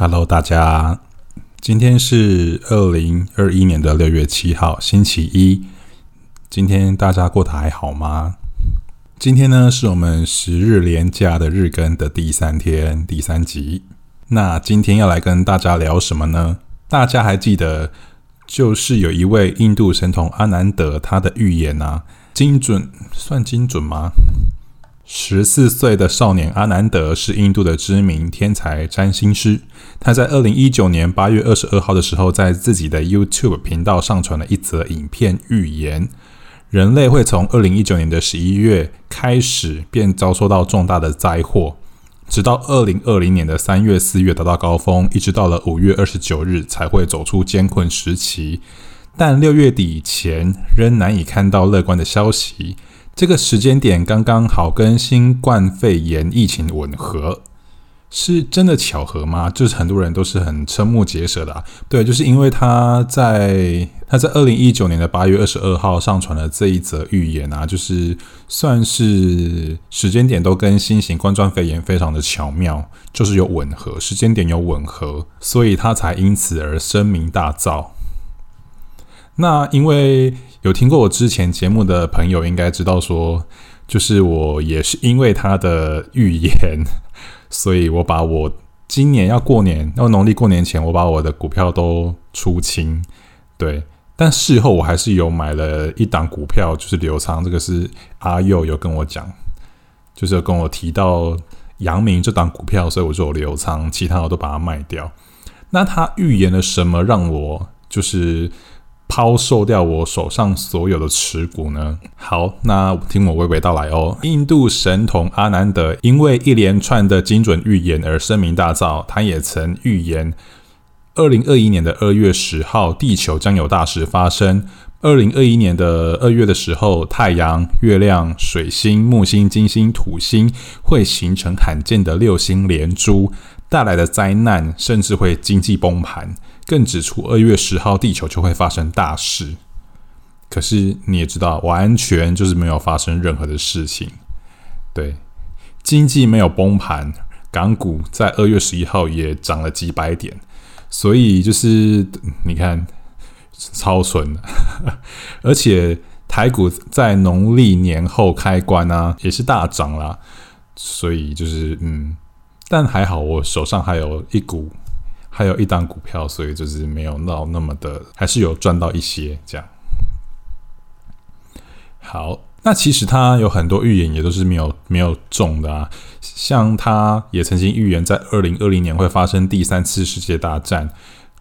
Hello，大家，今天是二零二一年的六月七号，星期一。今天大家过得还好吗？今天呢，是我们十日连假的日更的第三天，第三集。那今天要来跟大家聊什么呢？大家还记得，就是有一位印度神童阿南德，他的预言啊，精准，算精准吗？十四岁的少年阿南德是印度的知名天才占星师。他在二零一九年八月二十二号的时候，在自己的 YouTube 频道上传了一则影片，预言人类会从二零一九年的十一月开始便遭受到重大的灾祸，直到二零二零年的三月、四月达到高峰，一直到了五月二十九日才会走出艰困时期。但六月底前仍难以看到乐观的消息。这个时间点刚刚好跟新冠肺炎疫情吻合，是真的巧合吗？就是很多人都是很瞠目结舌的。对，就是因为他在他在二零一九年的八月二十二号上传了这一则预言啊，就是算是时间点都跟新型冠状肺炎非常的巧妙，就是有吻合，时间点有吻合，所以他才因此而声名大噪。那因为。有听过我之前节目的朋友应该知道，说就是我也是因为他的预言，所以我把我今年要过年，要农历过年前，我把我的股票都出清。对，但事后我还是有买了一档股票，就是刘仓，这个是阿佑有跟我讲，就是有跟我提到阳明这档股票，所以我就有留仓，其他我都把它卖掉。那他预言了什么，让我就是？抛售掉我手上所有的持股呢？好，那听我娓娓道来哦。印度神童阿南德因为一连串的精准预言而声名大噪。他也曾预言，二零二一年的二月十号，地球将有大事发生。二零二一年的二月的时候，太阳、月亮、水星、木星、金星、土星会形成罕见的六星连珠，带来的灾难甚至会经济崩盘。更指出，二月十号地球就会发生大事。可是你也知道，完全就是没有发生任何的事情。对，经济没有崩盘，港股在二月十一号也涨了几百点。所以就是你看，超纯。而且台股在农历年后开关啊，也是大涨啦。所以就是嗯，但还好，我手上还有一股。还有一档股票，所以就是没有闹那么的，还是有赚到一些这样。好，那其实他有很多预言也都是没有没有中的啊，像他也曾经预言在二零二零年会发生第三次世界大战，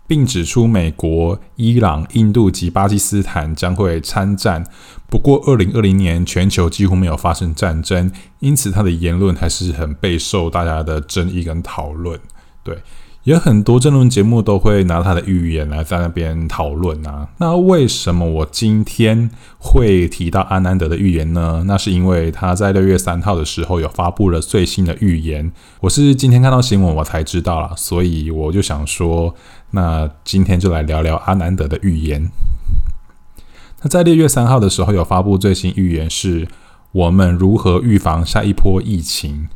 并指出美国、伊朗、印度及巴基斯坦将会参战。不过二零二零年全球几乎没有发生战争，因此他的言论还是很备受大家的争议跟讨论。对。也很多争论节目都会拿他的预言来在那边讨论啊。那为什么我今天会提到阿南德的预言呢？那是因为他在六月三号的时候有发布了最新的预言。我是今天看到新闻我才知道了，所以我就想说，那今天就来聊聊阿南德的预言。那在六月三号的时候有发布最新预言，是我们如何预防下一波疫情。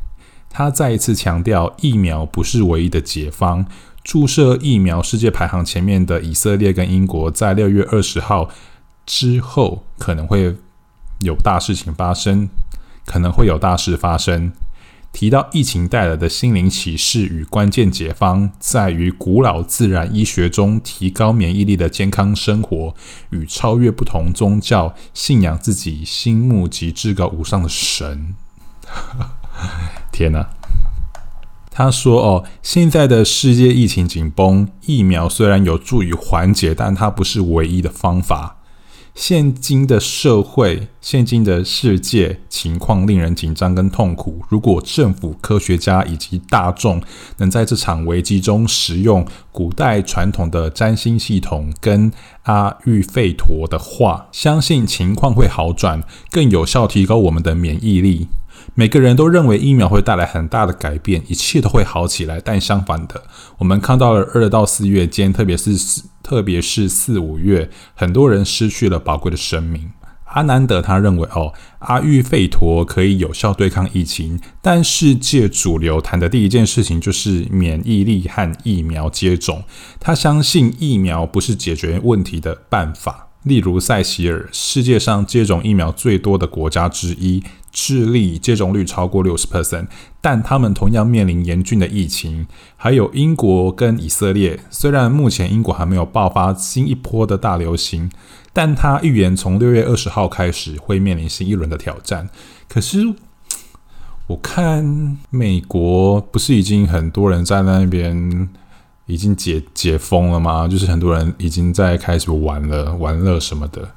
他再一次强调，疫苗不是唯一的解方。注射疫苗世界排行前面的以色列跟英国，在六月二十号之后可能会有大事情发生，可能会有大事发生。提到疫情带来的心灵启示与关键解方，在于古老自然医学中提高免疫力的健康生活，与超越不同宗教，信仰自己心目及至高无上的神。天哪！他说：“哦，现在的世界疫情紧绷，疫苗虽然有助于缓解，但它不是唯一的方法。现今的社会，现今的世界情况令人紧张跟痛苦。如果政府、科学家以及大众能在这场危机中使用古代传统的占星系统跟阿育吠陀的话，相信情况会好转，更有效提高我们的免疫力。”每个人都认为疫苗会带来很大的改变，一切都会好起来。但相反的，我们看到了二到四月间，特别是四，特别是四五月，很多人失去了宝贵的生命。阿南德他认为，哦，阿育吠陀可以有效对抗疫情，但世界主流谈的第一件事情就是免疫力和疫苗接种。他相信疫苗不是解决问题的办法。例如塞西尔，世界上接种疫苗最多的国家之一。智利接种率超过六十 percent，但他们同样面临严峻的疫情。还有英国跟以色列，虽然目前英国还没有爆发新一波的大流行，但他预言从六月二十号开始会面临新一轮的挑战。可是我看美国不是已经很多人在那边已经解解封了吗？就是很多人已经在开始玩了玩乐什么的。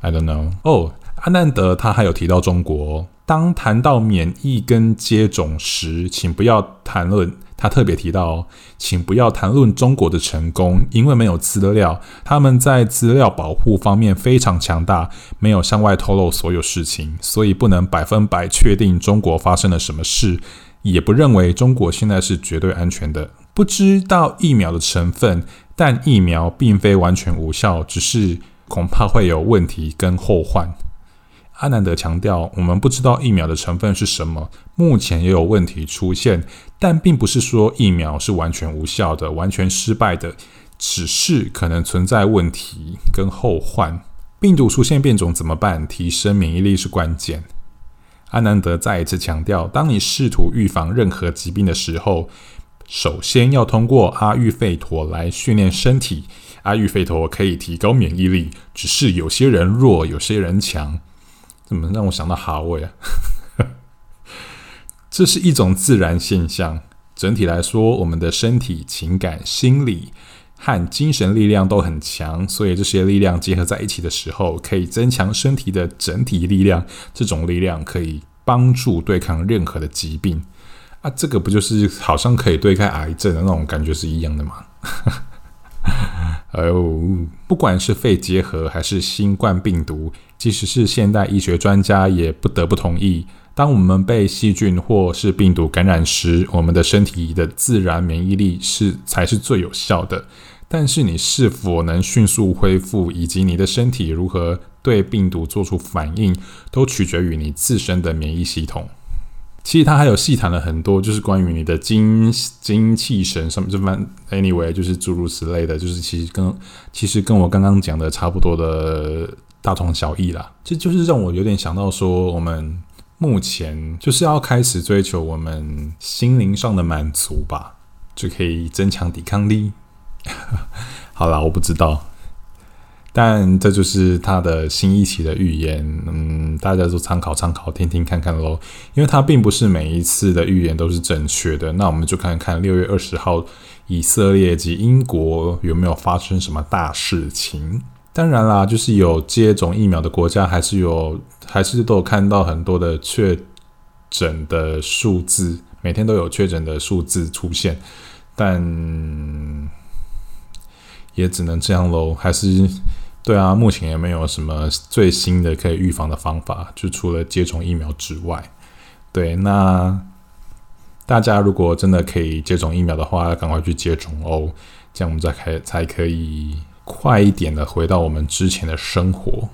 I don't know。哦。阿南德他还有提到中国，当谈到免疫跟接种时，请不要谈论。他特别提到，请不要谈论中国的成功，因为没有资料。他们在资料保护方面非常强大，没有向外透露所有事情，所以不能百分百确定中国发生了什么事，也不认为中国现在是绝对安全的。不知道疫苗的成分，但疫苗并非完全无效，只是恐怕会有问题跟后患。阿南德强调，我们不知道疫苗的成分是什么，目前也有问题出现，但并不是说疫苗是完全无效的、完全失败的，只是可能存在问题跟后患。病毒出现变种怎么办？提升免疫力是关键。阿南德再一次强调，当你试图预防任何疾病的时候，首先要通过阿育吠陀来训练身体。阿育吠陀可以提高免疫力，只是有些人弱，有些人强。怎么让我想到哈味啊？这是一种自然现象。整体来说，我们的身体、情感、心理和精神力量都很强，所以这些力量结合在一起的时候，可以增强身体的整体力量。这种力量可以帮助对抗任何的疾病啊！这个不就是好像可以对抗癌症的那种感觉是一样的吗？哎呦，不管是肺结核还是新冠病毒，即使是现代医学专家也不得不同意：当我们被细菌或是病毒感染时，我们的身体的自然免疫力是才是最有效的。但是，你是否能迅速恢复，以及你的身体如何对病毒做出反应，都取决于你自身的免疫系统。其实他还有细谈了很多，就是关于你的精精气神什么这番，anyway，就是诸如此类的，就是其实跟其实跟我刚刚讲的差不多的大同小异啦。这就是让我有点想到说，我们目前就是要开始追求我们心灵上的满足吧，就可以增强抵抗力。好啦，我不知道。但这就是他的新一期的预言，嗯，大家都参考参考，听听看看喽。因为他并不是每一次的预言都是正确的，那我们就看看六月二十号以色列及英国有没有发生什么大事情。当然啦，就是有接种疫苗的国家，还是有，还是都有看到很多的确诊的数字，每天都有确诊的数字出现，但也只能这样喽，还是。对啊，目前也没有什么最新的可以预防的方法，就除了接种疫苗之外。对，那大家如果真的可以接种疫苗的话，要赶快去接种哦，这样我们再开才可以快一点的回到我们之前的生活。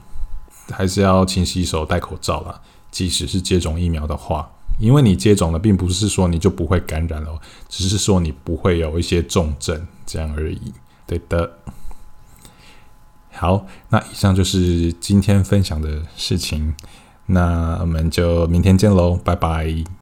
还是要勤洗手、戴口罩啦，即使是接种疫苗的话，因为你接种了，并不是说你就不会感染了，只是说你不会有一些重症这样而已。对的。好，那以上就是今天分享的事情，那我们就明天见喽，拜拜。